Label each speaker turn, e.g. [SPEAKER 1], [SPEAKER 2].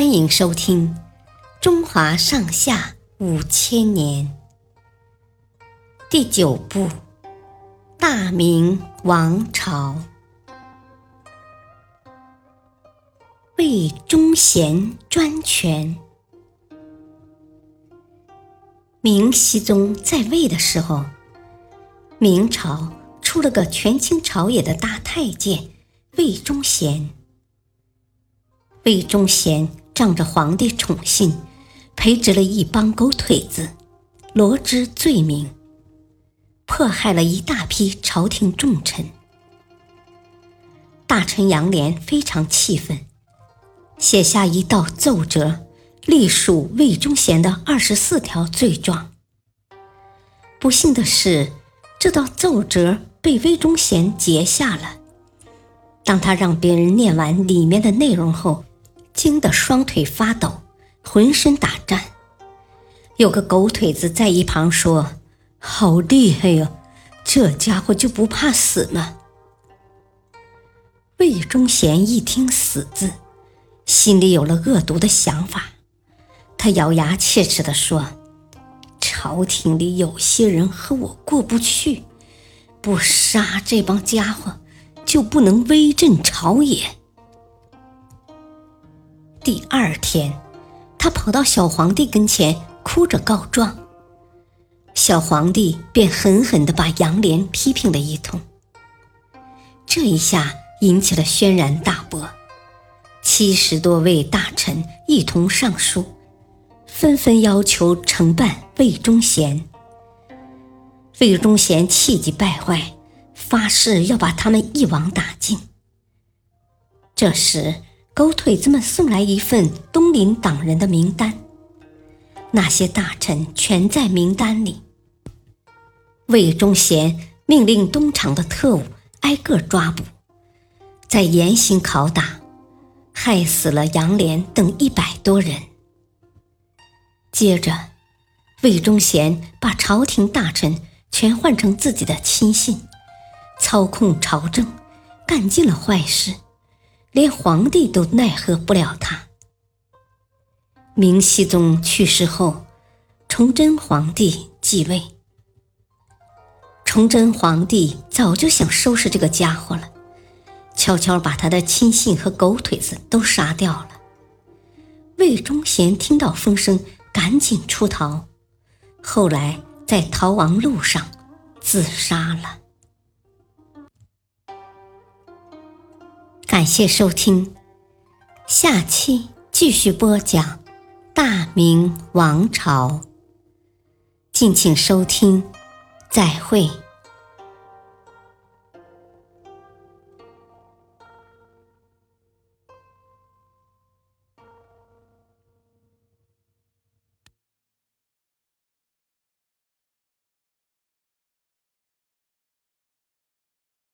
[SPEAKER 1] 欢迎收听《中华上下五千年》第九部《大明王朝》，魏忠贤专权。明熹宗在位的时候，明朝出了个权倾朝野的大太监魏忠贤。魏忠贤仗着皇帝宠信，培植了一帮狗腿子，罗织罪名，迫害了一大批朝廷重臣。大臣杨涟非常气愤，写下一道奏折，隶属魏忠贤的二十四条罪状。不幸的是，这道奏折被魏忠贤截下了。当他让别人念完里面的内容后，惊得双腿发抖，浑身打颤。有个狗腿子在一旁说：“好厉害呀，这家伙就不怕死吗？”魏忠贤一听“死”字，心里有了恶毒的想法。他咬牙切齿地说：“朝廷里有些人和我过不去，不杀这帮家伙，就不能威震朝野。”第二天，他跑到小皇帝跟前，哭着告状。小皇帝便狠狠地把杨涟批评了一通。这一下引起了轩然大波，七十多位大臣一同上书，纷纷要求惩办魏忠贤。魏忠贤气急败坏，发誓要把他们一网打尽。这时，狗腿子们送来一份东林党人的名单，那些大臣全在名单里。魏忠贤命令东厂的特务挨个抓捕，再严刑拷打，害死了杨涟等一百多人。接着，魏忠贤把朝廷大臣全换成自己的亲信，操控朝政，干尽了坏事。连皇帝都奈何不了他。明熹宗去世后，崇祯皇帝继位。崇祯皇帝早就想收拾这个家伙了，悄悄把他的亲信和狗腿子都杀掉了。魏忠贤听到风声，赶紧出逃，后来在逃亡路上自杀了。感谢收听，下期继续播讲大明王朝。敬请收听，再会。